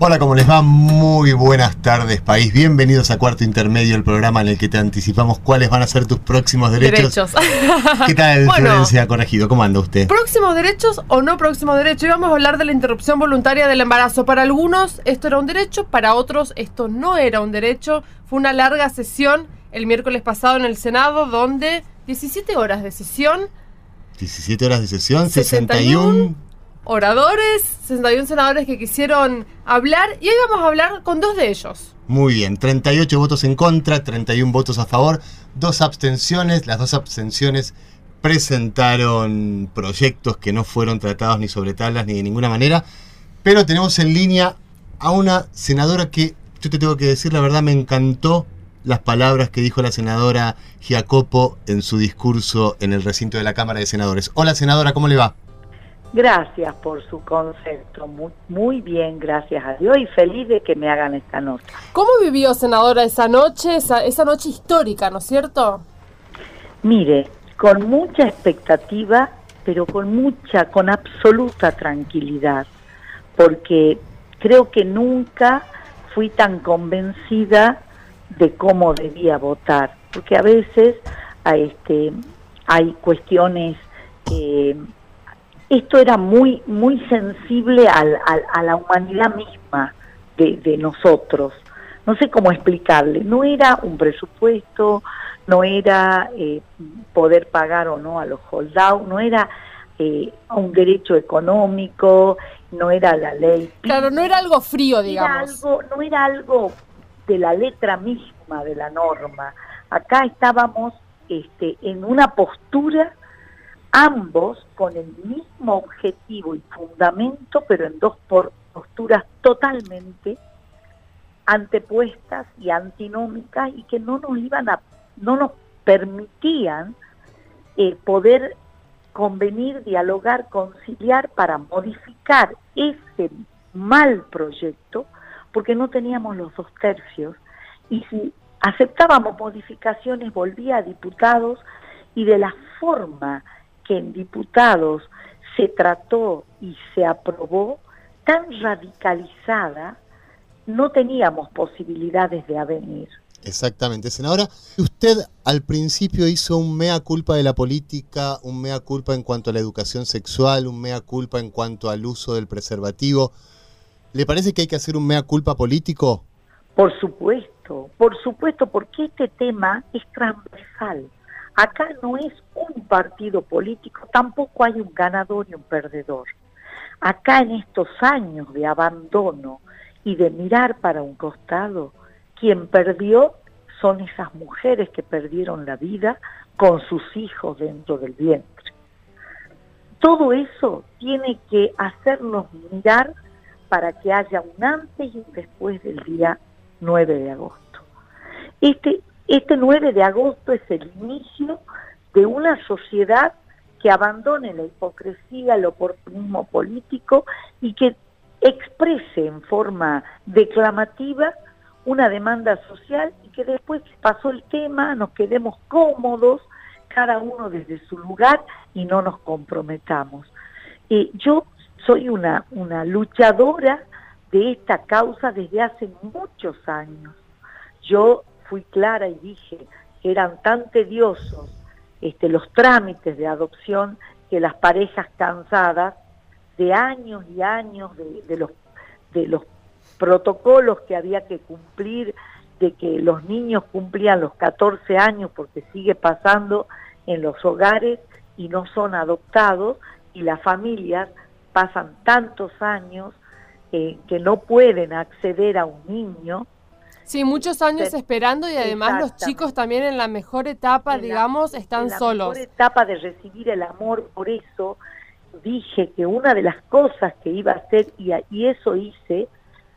Hola, ¿cómo les va? Muy buenas tardes, país. Bienvenidos a Cuarto Intermedio, el programa en el que te anticipamos cuáles van a ser tus próximos derechos. Derechos. ¿Qué tal, Bueno. Florencia Corregido? ¿Cómo anda usted? ¿Próximos derechos o no próximos derechos? Y vamos a hablar de la interrupción voluntaria del embarazo. Para algunos esto era un derecho, para otros esto no era un derecho. Fue una larga sesión el miércoles pasado en el Senado donde 17 horas de sesión, 17 horas de sesión, 61 61. Oradores, 61 senadores que quisieron hablar y hoy vamos a hablar con dos de ellos. Muy bien, 38 votos en contra, 31 votos a favor, dos abstenciones. Las dos abstenciones presentaron proyectos que no fueron tratados ni sobre tablas ni de ninguna manera. Pero tenemos en línea a una senadora que, yo te tengo que decir, la verdad me encantó las palabras que dijo la senadora Giacopo en su discurso en el recinto de la Cámara de Senadores. Hola senadora, ¿cómo le va? Gracias por su concepto, muy, muy bien, gracias a Dios y feliz de que me hagan esta nota. ¿Cómo vivió, senadora, esa noche, esa, esa noche histórica, ¿no es cierto? Mire, con mucha expectativa, pero con mucha, con absoluta tranquilidad, porque creo que nunca fui tan convencida de cómo debía votar, porque a veces a este, hay cuestiones que esto era muy muy sensible al- al- a la humanidad misma de, de nosotros. No sé cómo explicarle. No era un presupuesto, no era eh, poder pagar o no a los holdouts, no era eh, un derecho económico, no era la ley. Claro, no era algo frío, Era digamos. algo, no era algo de la letra misma de la norma. Acá estábamos este, en una postura ambos con el mismo objetivo y fundamento, pero en dos posturas totalmente antepuestas y antinómicas y que no nos iban a, no nos permitían eh, poder convenir, dialogar, conciliar para modificar ese mal proyecto, porque no teníamos los dos tercios. Y si aceptábamos modificaciones, volvía a diputados y de la forma que en diputados se trató y se aprobó, tan radicalizada, no teníamos posibilidades de avenir. Exactamente, senadora. Usted al principio hizo un mea culpa de la política, un mea culpa en cuanto a la educación sexual, un mea culpa en cuanto al uso del preservativo. ¿Le parece que hay que hacer un mea culpa político? Por supuesto, por supuesto, porque este tema es transversal. Acá no es un partido político, tampoco hay un ganador y un perdedor. Acá en estos años de abandono y de mirar para un costado, quien perdió son esas mujeres que perdieron la vida con sus hijos dentro del vientre. Todo eso tiene que hacernos mirar para que haya un antes y un después del día 9 de agosto. Este, este 9 de agosto es el inicio de una sociedad que abandone la hipocresía, el oportunismo político y que exprese en forma declamativa una demanda social y que después pasó el tema nos quedemos cómodos, cada uno desde su lugar y no nos comprometamos. Yo soy una, una luchadora de esta causa desde hace muchos años. Yo fui clara y dije que eran tan tediosos este, los trámites de adopción que las parejas cansadas de años y años de, los protocolos que había que cumplir, de que los niños cumplían los 14 años porque sigue pasando en los hogares y no son adoptados y las familias pasan tantos años eh, que no pueden acceder a un niño. Sí, muchos años esperando y además los chicos también en la mejor etapa, En la- digamos, están en la solos. mejor etapa de recibir el amor, por eso dije que una de las cosas que iba a hacer, y, y eso hice,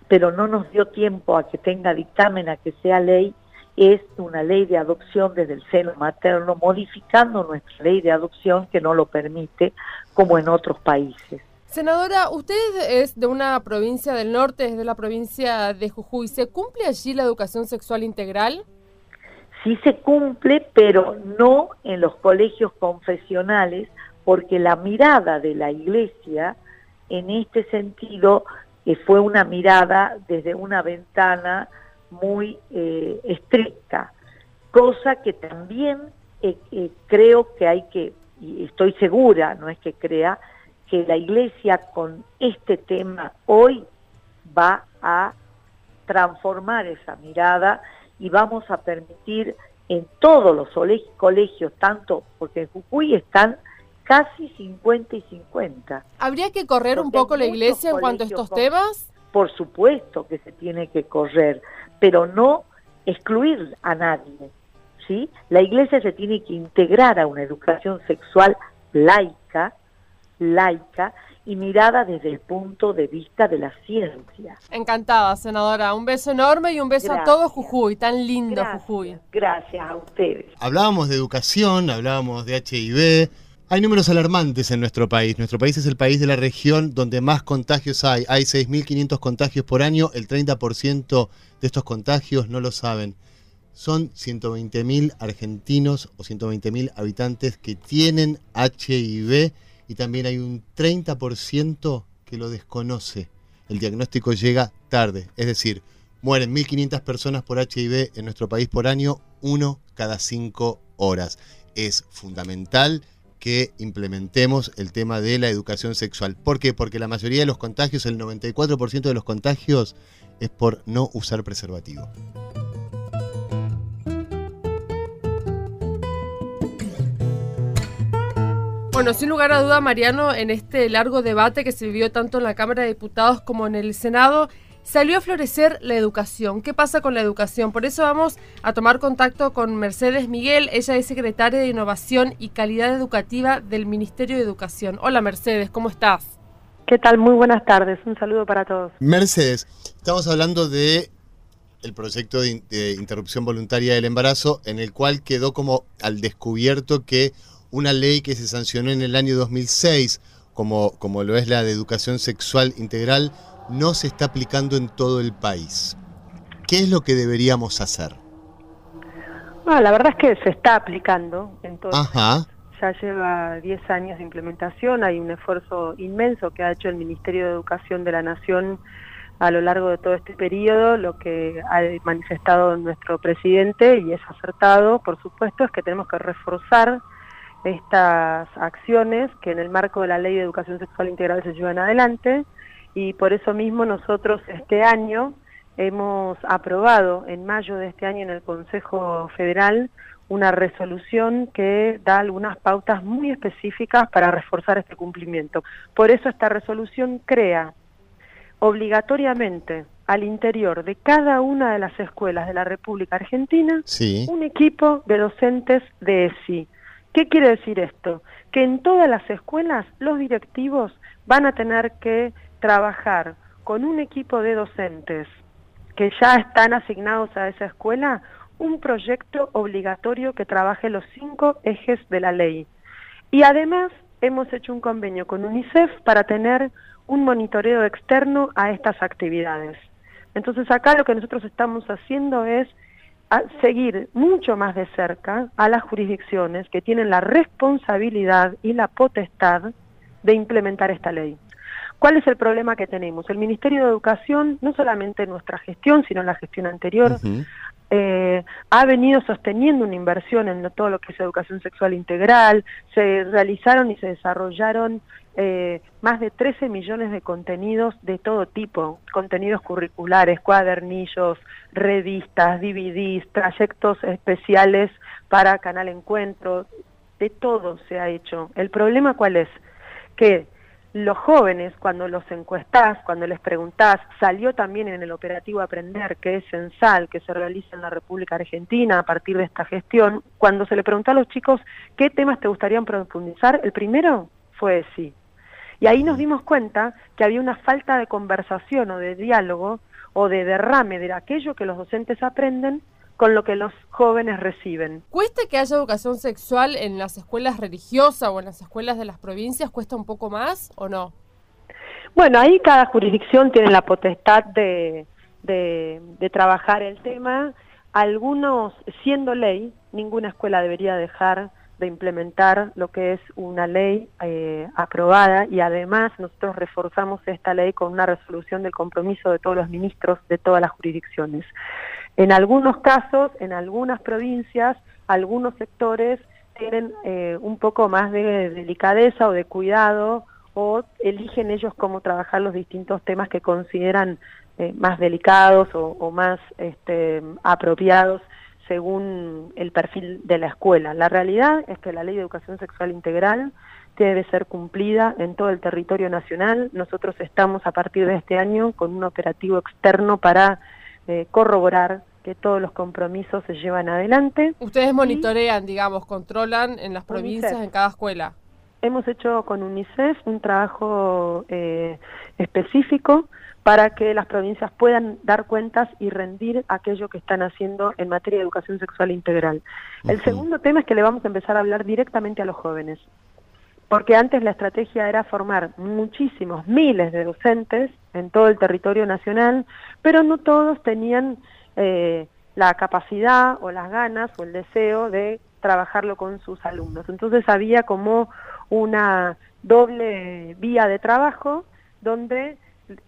pero no nos dio tiempo a que tenga dictamen, a que sea ley, es una ley de adopción desde el seno materno, modificando nuestra ley de adopción que no lo permite, como en otros países. Senadora, usted es de una provincia del norte, es de la provincia de Jujuy. ¿Se cumple allí la educación sexual integral? Sí se cumple, pero no en los colegios confesionales, porque la mirada de la iglesia en este sentido eh, fue una mirada desde una ventana muy eh, estricta, cosa que también eh, creo que hay que, y estoy segura, no es que crea, que la Iglesia con este tema hoy va a transformar esa mirada y vamos a permitir en todos los colegios, tanto porque en Jujuy están casi 50 y 50. ¿Habría que correr un poco la iglesia en cuanto a estos temas? Por supuesto que se tiene que correr, pero no excluir a nadie. ¿sí? La iglesia se tiene que integrar a una educación sexual laica, laica y mirada desde el punto de vista de la ciencia. Encantada, senadora. Un beso enorme y un beso a todos Jujuy, tan lindo Jujuy. Gracias a ustedes. Hablábamos de educación, hablábamos de HIV. Hay números alarmantes en nuestro país. Nuestro país es el país de la región donde más contagios hay. Hay 6.500 contagios por año. El 30% de estos contagios no lo saben. Son 120.000 argentinos o 120.000 habitantes que tienen HIV y también hay un 30% que lo desconoce. El diagnóstico llega tarde, es decir, mueren 1.500 personas por HIV en nuestro país por año, uno cada cinco horas. Es fundamental que implementemos el tema de la educación sexual. ¿Por qué? Porque la mayoría de los contagios, el 94% de los contagios, es por no usar preservativo. Bueno, sin lugar a duda, Mariano, en este largo debate que se vivió tanto en la Cámara de Diputados como en el Senado, salió a florecer la educación. ¿Qué pasa con la educación? Por eso vamos a tomar contacto con Mercedes Miguel. Ella es secretaria de Innovación y Calidad Educativa del Ministerio de Educación. Hola Mercedes, ¿cómo estás? ¿Qué tal? Muy buenas tardes. Un saludo para todos. Mercedes, estamos hablando de el proyecto de, de interrupción voluntaria del embarazo en el cual quedó como al descubierto que una ley que se sancionó en el año 2006, como, como lo es la de educación sexual integral, no se está aplicando en todo el país. ¿Qué es lo que deberíamos hacer? Bueno, la verdad es que se está aplicando en todo Ajá. Ya lleva 10 años de implementación, hay un esfuerzo inmenso que ha hecho el Ministerio de Educación de la Nación a lo largo de todo este periodo, lo que ha manifestado nuestro presidente, y es acertado, por supuesto, es que tenemos que reforzar estas acciones que en el marco de la Ley de Educación Sexual Integral se llevan adelante y por eso mismo nosotros este año hemos aprobado en mayo de este año en el Consejo Federal una resolución que da algunas pautas muy específicas para reforzar este cumplimiento. Por eso esta resolución crea obligatoriamente al interior de cada una de las escuelas de la República Argentina un equipo de docentes de ESI ¿Qué quiere decir esto? Que en todas las escuelas los directivos van a tener que trabajar con un equipo de docentes que ya están asignados a esa escuela un proyecto obligatorio que trabaje los cinco ejes de la ley. Y además hemos hecho un convenio con UNICEF para tener un monitoreo externo a estas actividades. Entonces acá lo que nosotros estamos haciendo es a seguir mucho más de cerca a las jurisdicciones que tienen la responsabilidad y la potestad de implementar esta ley. ¿Cuál es el problema que tenemos? El Ministerio de Educación, no solamente en nuestra gestión, sino en la gestión anterior, eh, ha venido sosteniendo una inversión en todo lo que es educación sexual integral, se realizaron y se desarrollaron eh, más de 13 millones de contenidos de todo tipo, contenidos curriculares, cuadernillos, revistas, DVDs, trayectos especiales para Canal Encuentro, de todo se ha hecho. El problema cuál es? Que los jóvenes, cuando los encuestás, cuando les preguntás, salió también en el operativo Aprender, que es censal, que se realiza en la República Argentina a partir de esta gestión, cuando se le preguntó a los chicos qué temas te gustarían profundizar, el primero fue sí. Y ahí nos dimos cuenta que había una falta de conversación o de diálogo o de derrame de aquello que los docentes aprenden con lo que los jóvenes reciben. ¿Cuesta que haya educación sexual en las escuelas religiosas o en las escuelas de las provincias? ¿Cuesta un poco más o no? Bueno, ahí cada jurisdicción tiene la potestad de, de, trabajar el tema. Algunos, siendo ley, ninguna escuela debería dejar de implementar lo que es una ley eh, aprobada y además nosotros reforzamos esta ley con una resolución del compromiso de todos los ministros de todas las jurisdicciones. En algunos casos, en algunas provincias, algunos sectores tienen eh, un poco más de delicadeza o de cuidado o eligen ellos cómo trabajar los distintos temas que consideran eh, más delicados o, más este, apropiados según el perfil de la escuela. La realidad es que la Ley de Educación Sexual Integral debe ser cumplida en todo el territorio nacional. Nosotros estamos a partir de este año con un operativo externo para eh, corroborar que todos los compromisos se llevan adelante. Ustedes monitorean, digamos, controlan en las provincias, en cada escuela. Hemos hecho con UNICEF un trabajo eh, específico para que las provincias puedan dar cuentas y rendir aquello que están haciendo en materia de educación sexual integral. El segundo tema es que le vamos a empezar a hablar directamente a los jóvenes, porque antes la estrategia era formar muchísimos, miles de docentes en todo el territorio nacional, pero no todos tenían eh, la capacidad o las ganas o el deseo de trabajarlo con sus alumnos. Entonces había como una doble vía de trabajo donde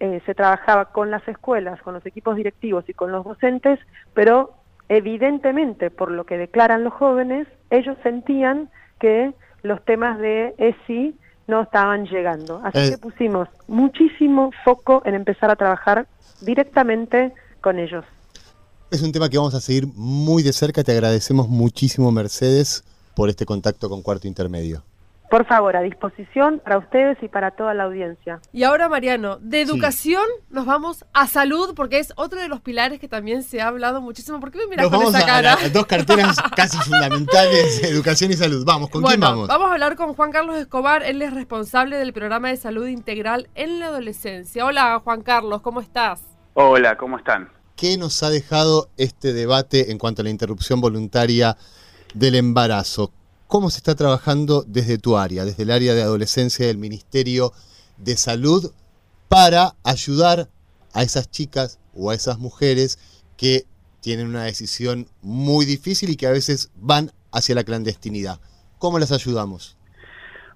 eh, se trabajaba con las escuelas, con los equipos directivos y con los docentes, pero evidentemente, por lo que declaran los jóvenes, ellos sentían que los temas de ESI no estaban llegando. Así eh. que pusimos muchísimo foco en empezar a trabajar directamente con ellos. Es un tema que vamos a seguir muy de cerca. Te agradecemos muchísimo, Mercedes, por este contacto con Cuarto Intermedio por favor, a disposición para ustedes y para toda la audiencia. Y ahora, Mariano, de educación nos vamos a salud, porque es otro de los pilares que también se ha hablado muchísimo. ¿Por qué me miras con esa cara? dos carteras casi fundamentales, educación y salud. Vamos, ¿con quién vamos? Vamos a hablar con Juan Carlos Escobar, él es responsable del programa de salud integral en la adolescencia. Hola, Juan Carlos, ¿cómo estás? Hola, ¿cómo están? ¿Qué nos ha dejado este debate en cuanto a la interrupción voluntaria del embarazo? ¿Cómo se está trabajando desde tu área, desde el área de adolescencia del Ministerio de Salud, para ayudar a esas chicas o a esas mujeres que tienen una decisión muy difícil y que a veces van hacia la clandestinidad? ¿Cómo las ayudamos?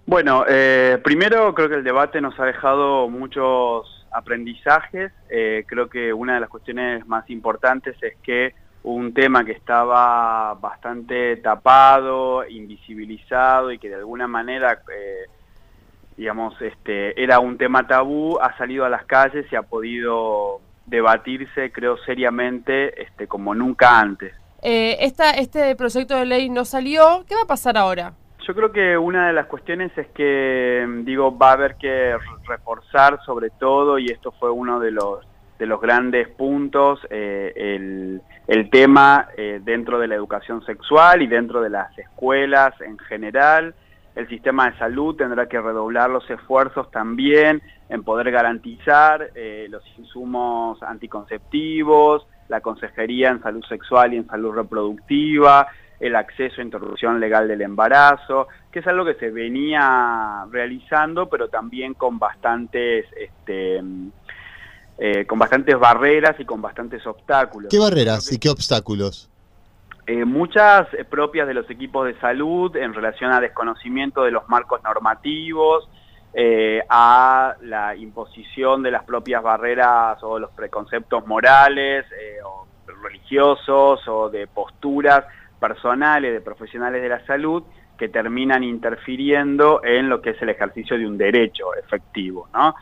Bueno, eh, primero creo que el debate nos ha dejado muchos aprendizajes. Eh, creo que una de las cuestiones más importantes es que un tema que estaba bastante tapado, invisibilizado y que de alguna manera, eh, digamos, este, era un tema tabú, ha salido a las calles y ha podido debatirse, creo, seriamente este, como nunca antes. Eh, esta, este proyecto de ley no salió, ¿qué va a pasar ahora? Yo creo que una de las cuestiones es que, digo, va a haber que reforzar sobre todo, y esto fue uno de los de los grandes puntos eh, el, el, tema eh, dentro de la educación sexual y dentro de las escuelas en general. El sistema de salud tendrá que redoblar los esfuerzos también en poder garantizar eh, los insumos anticonceptivos, la consejería en salud sexual y en salud reproductiva, el acceso a interrupción legal del embarazo, que es algo que se venía realizando, pero también con bastantes este, eh, con bastantes barreras y con bastantes obstáculos. ¿Qué barreras y qué obstáculos? Eh, muchas eh, propias de los equipos de salud en relación a desconocimiento de los marcos normativos, a la imposición de las propias barreras o los preconceptos morales o religiosos o de posturas personales de profesionales de la salud que terminan interfiriendo en lo que es el ejercicio de un derecho efectivo. ¿no?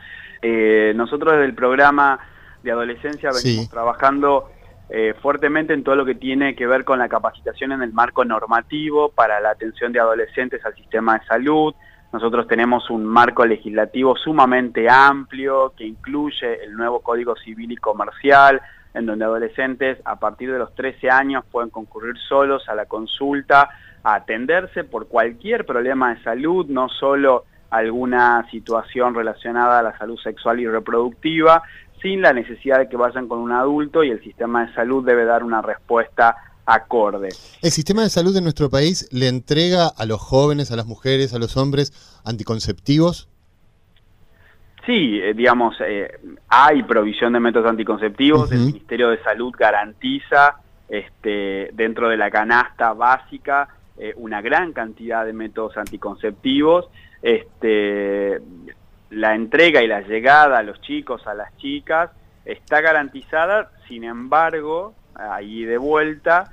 Eh, nosotros desde el programa de adolescencia venimos trabajando eh, fuertemente en todo lo que tiene que ver con la capacitación en el marco normativo para la atención de adolescentes al sistema de salud. Nosotros tenemos un marco legislativo sumamente amplio que incluye el nuevo Código Civil y Comercial, en donde adolescentes a partir de los 13 años pueden concurrir solos a la consulta a atenderse por cualquier problema de salud, no solo alguna situación relacionada a la salud sexual y reproductiva, sin la necesidad de que vayan con un adulto y el sistema de salud debe dar una respuesta acorde. ¿El sistema de salud de nuestro país le entrega a los jóvenes, a las mujeres, a los hombres anticonceptivos? Sí, eh, digamos, eh, hay provisión de métodos anticonceptivos, el Ministerio de Salud garantiza este, dentro de la canasta básica eh, una gran cantidad de métodos anticonceptivos. Este, la entrega y la llegada a los chicos, a las chicas, está garantizada, sin embargo, ahí de vuelta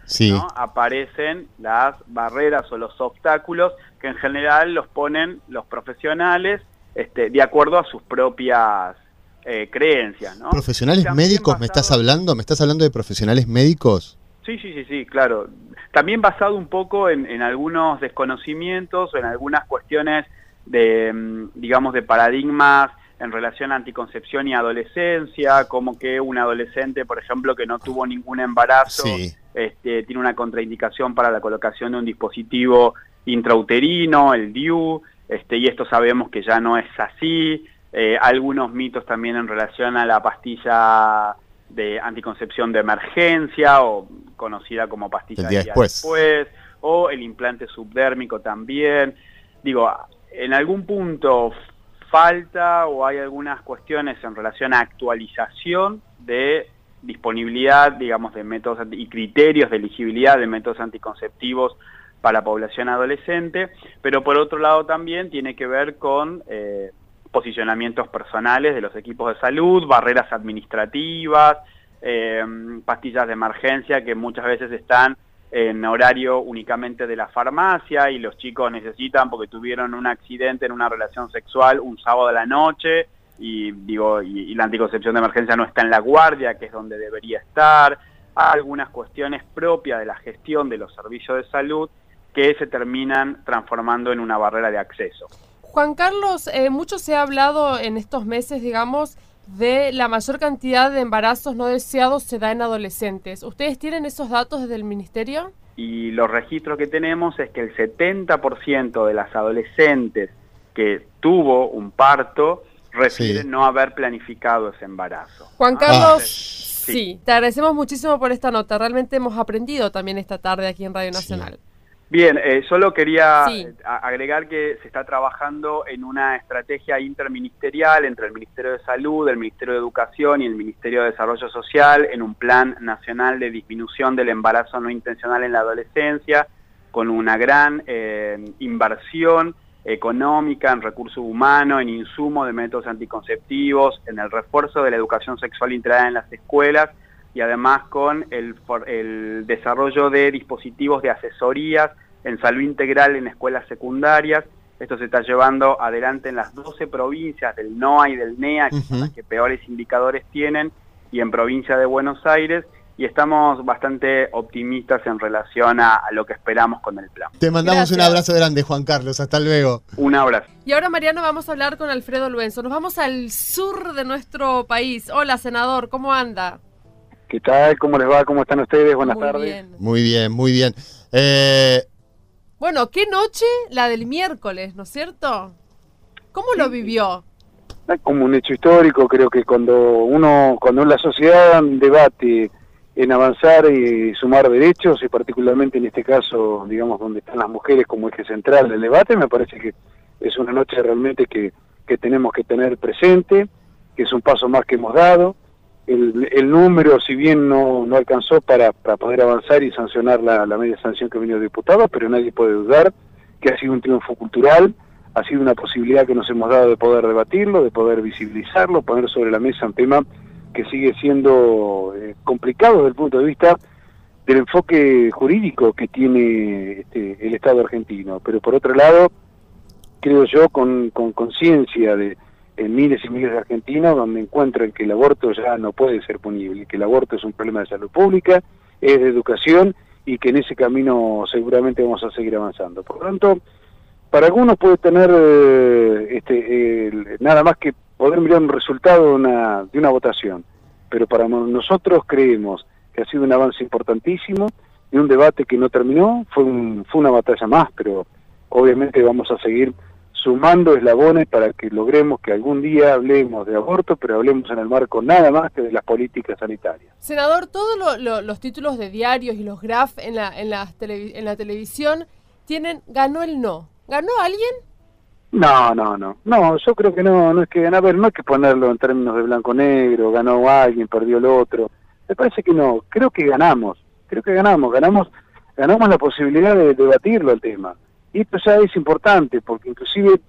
aparecen las barreras o los obstáculos que en general los ponen los profesionales este, de acuerdo a sus propias eh, creencias. ¿no? ¿Profesionales médicos me estás hablando? ¿Me estás hablando de profesionales médicos? Sí, sí, sí, sí, claro. También basado un poco en, en algunos desconocimientos o en algunas cuestiones de, mm, digamos, de paradigmas en relación a anticoncepción y adolescencia, como que un adolescente, por ejemplo, que no tuvo ningún embarazo, este, tiene una contraindicación para la colocación de un dispositivo intrauterino, el DIU, este, y esto sabemos que ya no es así. Eh, algunos mitos también en relación a la pastilla de anticoncepción de emergencia o conocida como pastilla de después. después, o el implante subdérmico también. Digo, en algún punto falta o hay algunas cuestiones en relación a actualización de disponibilidad, digamos, de métodos y criterios de elegibilidad de métodos anticonceptivos para la población adolescente, pero por otro lado también tiene que ver con eh, posicionamientos personales de los equipos de salud, barreras administrativas, eh, pastillas de emergencia que muchas veces están en horario únicamente de la farmacia y los chicos necesitan porque tuvieron un accidente en una relación sexual un sábado de la noche y digo y, la anticoncepción de emergencia no está en la guardia que es donde debería estar algunas cuestiones propias de la gestión de los servicios de salud que se terminan transformando en una barrera de acceso. Juan Carlos, eh, mucho se ha hablado en estos meses, digamos, de la mayor cantidad de embarazos no deseados se da en adolescentes. ¿Ustedes tienen esos datos desde el Ministerio? Y los registros que tenemos es que el 70% de las adolescentes que tuvo un parto refieren no haber planificado ese embarazo. Juan Carlos, sí. te agradecemos muchísimo por esta nota. Realmente hemos aprendido también esta tarde aquí en Radio Nacional. Bien, eh, solo quería eh, agregar que se está trabajando en una estrategia interministerial entre el Ministerio de Salud, el Ministerio de Educación y el Ministerio de Desarrollo Social en un plan nacional de disminución del embarazo no intencional en la adolescencia, con una gran eh, inversión económica en recursos humanos, en insumo de métodos anticonceptivos, en el refuerzo de la educación sexual integral en las escuelas y además con el, el desarrollo de dispositivos de asesorías en salud integral en escuelas secundarias. Esto se está llevando adelante en las 12 provincias del NOA y del NEA, que son las que peores indicadores tienen, y en provincia de Buenos Aires, y estamos bastante optimistas en relación a, lo que esperamos con el plan. Te mandamos un abrazo grande, Juan Carlos. Hasta luego. Un abrazo. Y ahora, Mariano, vamos a hablar con Alfredo Luenzo. Nos vamos al sur de nuestro país. Hola, senador, ¿cómo anda? ¿Qué tal? ¿Cómo les va? ¿Cómo están ustedes? Buenas tardes. Muy bien, muy bien. Eh, bueno, qué noche la del miércoles, ¿no es cierto? ¿Cómo lo vivió? Como un hecho histórico, creo que cuando uno, cuando la sociedad debate en avanzar y sumar derechos, y particularmente en este caso, digamos, donde están las mujeres como eje central del debate, me parece que es una noche realmente que, que tenemos que tener presente, que es un paso más que hemos dado, el, número, si bien no, no alcanzó para, para, poder avanzar y sancionar la, media sanción que venido diputado, pero nadie puede dudar que ha sido un triunfo cultural, ha sido una posibilidad que nos hemos dado de poder debatirlo, de poder visibilizarlo, poner sobre la mesa un tema que sigue siendo eh, complicado desde el punto de vista del enfoque jurídico que tiene este, el Estado argentino. Pero por otro lado, creo yo, con conciencia de en miles y miles de argentinos donde encuentran que el aborto ya no puede ser punible, que el aborto es un problema de salud pública, es de educación y que en ese camino seguramente vamos a seguir avanzando. Por lo tanto, para algunos puede tener eh, este, nada más que poder mirar un resultado de una, de una votación, pero para nosotros creemos que ha sido un avance importantísimo y un debate que no terminó, fue, un, fue una batalla más, pero obviamente vamos a seguir sumando eslabones para que logremos que algún día hablemos de aborto, pero hablemos en el marco nada más que de las políticas sanitarias. Senador, todos los títulos de diarios y los graf en la, en, la en la televisión tienen ganó el no. ¿Ganó alguien? No, no, no. No, yo creo que no, no es que, a ver, no hay que ponerlo en términos de blanco-negro, ganó alguien, perdió el otro. Me parece que no, creo que ganamos, creo que ganamos, ganamos, ganamos la posibilidad de debatirlo el tema. Y esto ya es importante, porque inclusive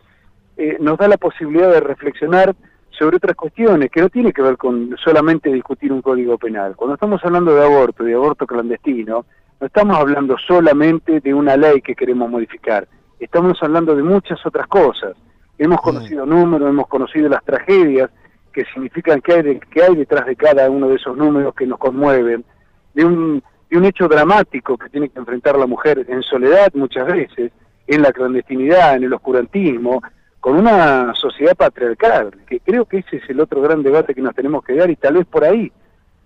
eh, nos da la posibilidad de reflexionar sobre otras cuestiones, que no tiene que ver con solamente discutir un código penal. Cuando estamos hablando de aborto, de aborto clandestino, no estamos hablando solamente de una ley que queremos modificar, estamos hablando de muchas otras cosas. Hemos conocido números, hemos conocido las tragedias que significan que hay, que hay detrás de cada uno de esos números que nos conmueven, de un, de un hecho dramático que tiene que enfrentar la mujer en soledad muchas veces, en la clandestinidad, en el oscurantismo, con una sociedad patriarcal, que creo que ese es el otro gran debate que nos tenemos que dar y tal vez por ahí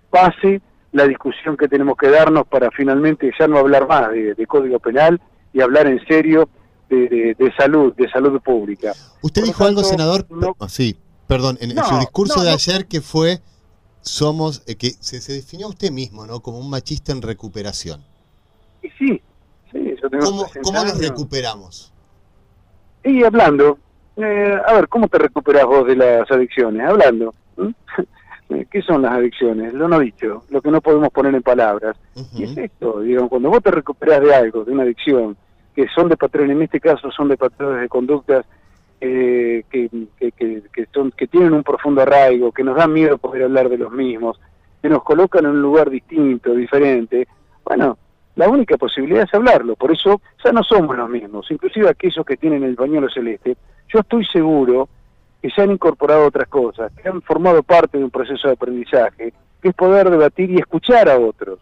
pase la discusión que tenemos que darnos para finalmente ya no hablar más de código penal y hablar en serio de, salud, de salud pública. Usted dijo algo, senador, sí, perdón, en, su discurso de ayer que fue, somos, eh, que se, se, definió usted mismo, ¿no? Como un machista en recuperación. Y sí, yo tengo ¿Cómo, ¿Cómo nos recuperamos? Y hablando, eh, a ver, ¿cómo te recuperas vos de las adicciones? Hablando. ¿Qué son las adicciones? Lo no dicho, lo que no podemos poner en palabras. Y es esto, digamos, cuando vos te recuperas de algo, de una adicción, que son de patrones, en este caso son de patrones de conductas eh, que, que, son, que tienen un profundo arraigo, que nos da miedo poder hablar de los mismos, que nos colocan en un lugar distinto, diferente, bueno, la única posibilidad es hablarlo, por eso ya no somos los mismos, inclusive aquellos que tienen el pañuelo celeste, yo estoy seguro que se han incorporado otras cosas, que han formado parte de un proceso de aprendizaje, que es poder debatir y escuchar a otros,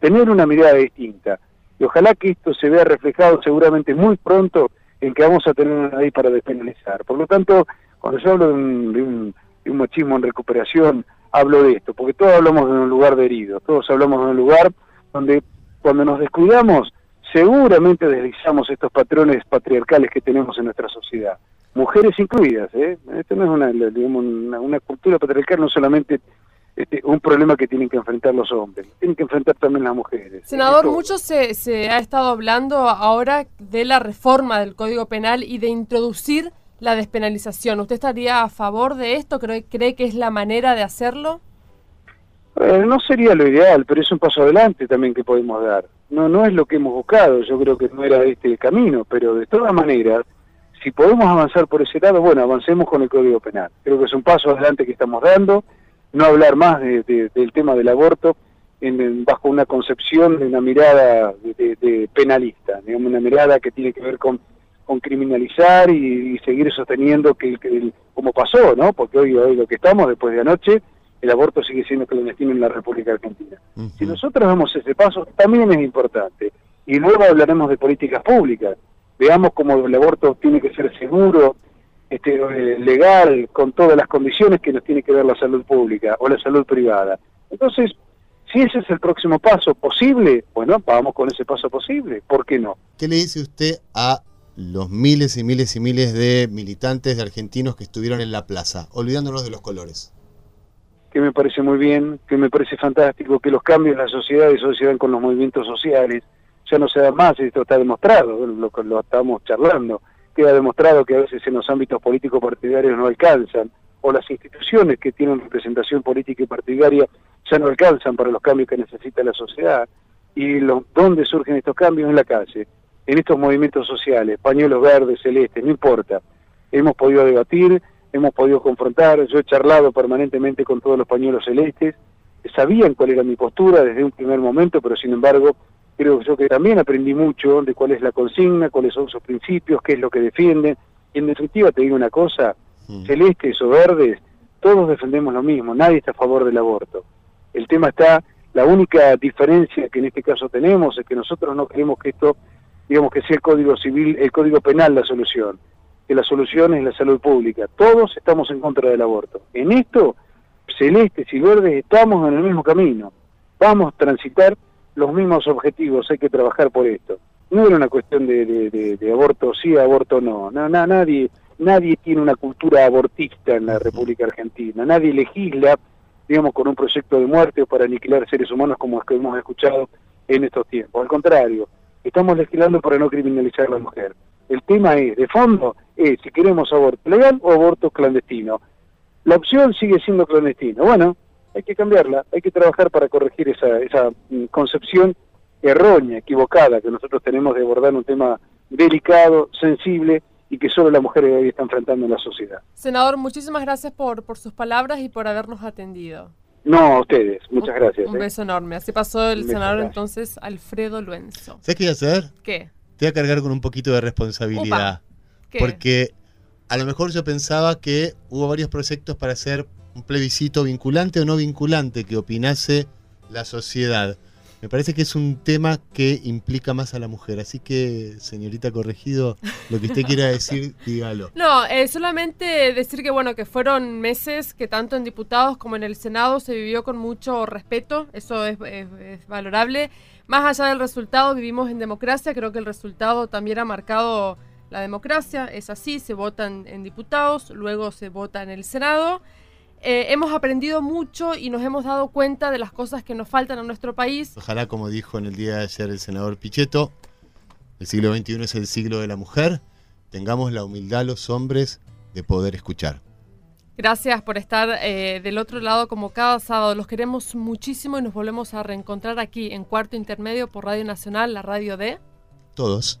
tener una mirada distinta y ojalá que esto se vea reflejado seguramente muy pronto en que vamos a tener una ley para despenalizar. Por lo tanto, cuando yo hablo de un, machismo en recuperación, hablo de esto, porque todos hablamos de un lugar de herido, todos hablamos de un lugar donde cuando nos descuidamos, seguramente deslizamos estos patrones patriarcales que tenemos en nuestra sociedad. Mujeres incluidas, ¿eh? Esto no es una, digamos, una cultura patriarcal, no solamente este, un problema que tienen que enfrentar los hombres, tienen que enfrentar también las mujeres. Senador, mucho se, se ha estado hablando ahora de la reforma del Código Penal y de introducir la despenalización. ¿Usted estaría a favor de esto? ¿Cree, cree que es la manera de hacerlo? Eh, no sería lo ideal, pero es un paso adelante también que podemos dar. No, no es lo que hemos buscado, yo creo que no era este el camino, pero de todas maneras, si podemos avanzar por ese lado, bueno, avancemos con el Código Penal. Creo que es un paso adelante que estamos dando no hablar más del tema del aborto en, bajo una concepción de una mirada de, penalista, digamos, una mirada que tiene que ver con, con criminalizar y, seguir sosteniendo que, que, como pasó, ¿no? Porque hoy, hoy lo que estamos, después de anoche, el aborto sigue siendo clandestino en la República Argentina. Si nosotros damos ese paso, también es importante. Y luego hablaremos de políticas públicas. Veamos cómo el aborto tiene que ser seguro, este, eh, legal, con todas las condiciones que nos tiene que ver la salud pública o la salud privada. Entonces, si ese es el próximo paso posible, bueno, vamos con ese paso posible, ¿por qué no? ¿Qué le dice usted a los miles y miles y miles de militantes de argentinos que estuvieron en la plaza, olvidándonos de los colores? Que me parece muy bien, que me parece fantástico, que los cambios en la sociedad y sociedad con los movimientos sociales ya no se dan más, esto está demostrado, lo, lo estamos charlando queda demostrado que a veces en los ámbitos políticos partidarios no alcanzan, o las instituciones que tienen representación política y partidaria ya no alcanzan para los cambios que necesita la sociedad. Y lo, dónde surgen estos cambios en la calle, en estos movimientos sociales, pañuelos verdes, celestes, no importa. Hemos podido debatir, hemos podido confrontar, yo he charlado permanentemente con todos los pañuelos celestes, sabían cuál era mi postura desde un primer momento, pero sin embargo creo yo que también aprendí mucho de cuál es la consigna, cuáles son sus principios, qué es lo que defienden. Y en definitiva te digo una cosa, celestes o verdes, todos defendemos lo mismo, nadie está a favor del aborto. El tema está, la única diferencia que en este caso tenemos es que nosotros no queremos que esto, digamos que sea el código civil, el código penal la solución, que la solución es la salud pública. Todos estamos en contra del aborto. En esto, celestes y verdes estamos en el mismo camino. Vamos a transitar los mismos objetivos, hay que trabajar por esto. No era una cuestión de, de, aborto sí, aborto no. no, nadie, nadie tiene una cultura abortista en la República Argentina, nadie legisla, digamos, con un proyecto de muerte o para aniquilar seres humanos como que hemos escuchado en estos tiempos. Al contrario, estamos legislando para no criminalizar a la mujer. El tema es, de fondo, es si queremos aborto legal o aborto clandestino. La opción sigue siendo clandestino. Bueno, hay que cambiarla, hay que trabajar para corregir esa, esa mm, concepción errónea, equivocada que nosotros tenemos de abordar un tema delicado, sensible y que solo la mujer hoy está enfrentando en la sociedad. Senador, muchísimas gracias por, por sus palabras y por habernos atendido. No, a ustedes, muchas gracias. Un ¿eh? beso enorme. Así pasó el senador entonces Alfredo Luenzo. ¿Sabes qué hacer? ¿Qué? Te voy a cargar con un poquito de responsabilidad. Porque a lo mejor yo pensaba que hubo varios proyectos para hacer un plebiscito vinculante o no vinculante que opinase la sociedad. Me parece que es un tema que implica más a la mujer. Así que, señorita corregido, lo que usted quiera decir, dígalo. No, eh, solamente decir que bueno, que fueron meses que tanto en diputados como en el Senado se vivió con mucho respeto. Eso es, valorable. Más allá del resultado, vivimos en democracia. Creo que el resultado también ha marcado la democracia. Es así, se votan en diputados, luego se vota en el Senado. Eh, hemos aprendido mucho y nos hemos dado cuenta de las cosas que nos faltan a nuestro país. Ojalá, como dijo en el día de ayer el senador Pichetto, el siglo XXI es el siglo de la mujer, tengamos la humildad los hombres de poder escuchar. Gracias por estar eh, del otro lado como cada sábado. Los queremos muchísimo y nos volvemos a reencontrar aquí en Cuarto Intermedio por Radio Nacional, la radio de... Todos.